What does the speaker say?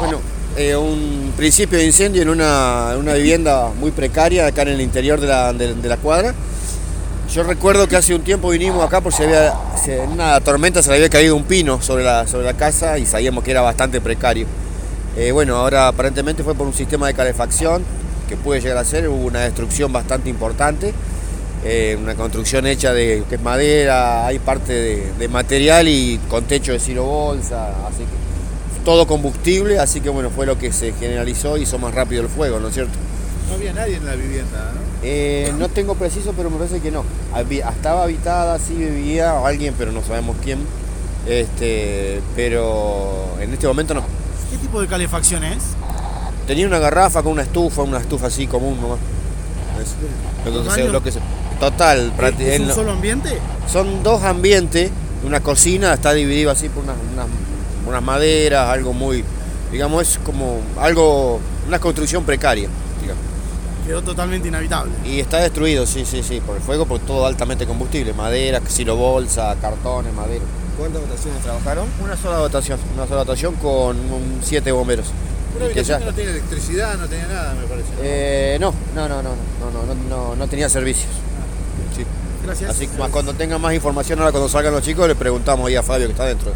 Bueno, eh, un principio de incendio en una, una vivienda muy precaria acá en el interior de la, de- la cuadra. Yo recuerdo que hace un tiempo vinimos acá porque había, en una tormenta se le había caído un pino sobre la, sobre la casa y sabíamos que era bastante precario. Eh, bueno, ahora aparentemente fue por un sistema de calefacción que puede llegar a ser, hubo una destrucción bastante importante, eh, una construcción hecha de madera, hay parte de, material y con techo de silo bolsa, así que todo combustible, así que bueno, fue lo que se generalizó y hizo más rápido el fuego, ¿no es cierto? No había nadie en la vivienda, ¿no? Eh, no tengo preciso, pero me parece que no. Había- estaba habitada, sí vivía alguien, pero no sabemos quién. Este, pero en este momento no. ¿Qué tipo de calefacción es? Tenía una garrafa con una estufa, una estufa así común nomás. Es lo que se- ¿Baño? lo que se- total, ¿Es en un lo- solo ambiente? son dos ambientes, una cocina está dividido así por unas, unas, unas maderas, algo muy, digamos, es como algo, una construcción precaria. Digamos. Quedó totalmente inhabitable. Y está destruido, sí, sí, sí, por el fuego, por todo altamente combustible, madera, silobolsa, cartones, madera. ¿Cuántas votaciones trabajaron? Una sola votación, una sola votación con siete bomberos. Una habitación no tenía electricidad, no tenía nada, me parece. Eh, no, no, no, no, no, no, no, tenía servicios. Sí. Gracias. Así que cuando tengan más información ahora cuando salgan los chicos, le preguntamos ahí a Fabio que está dentro.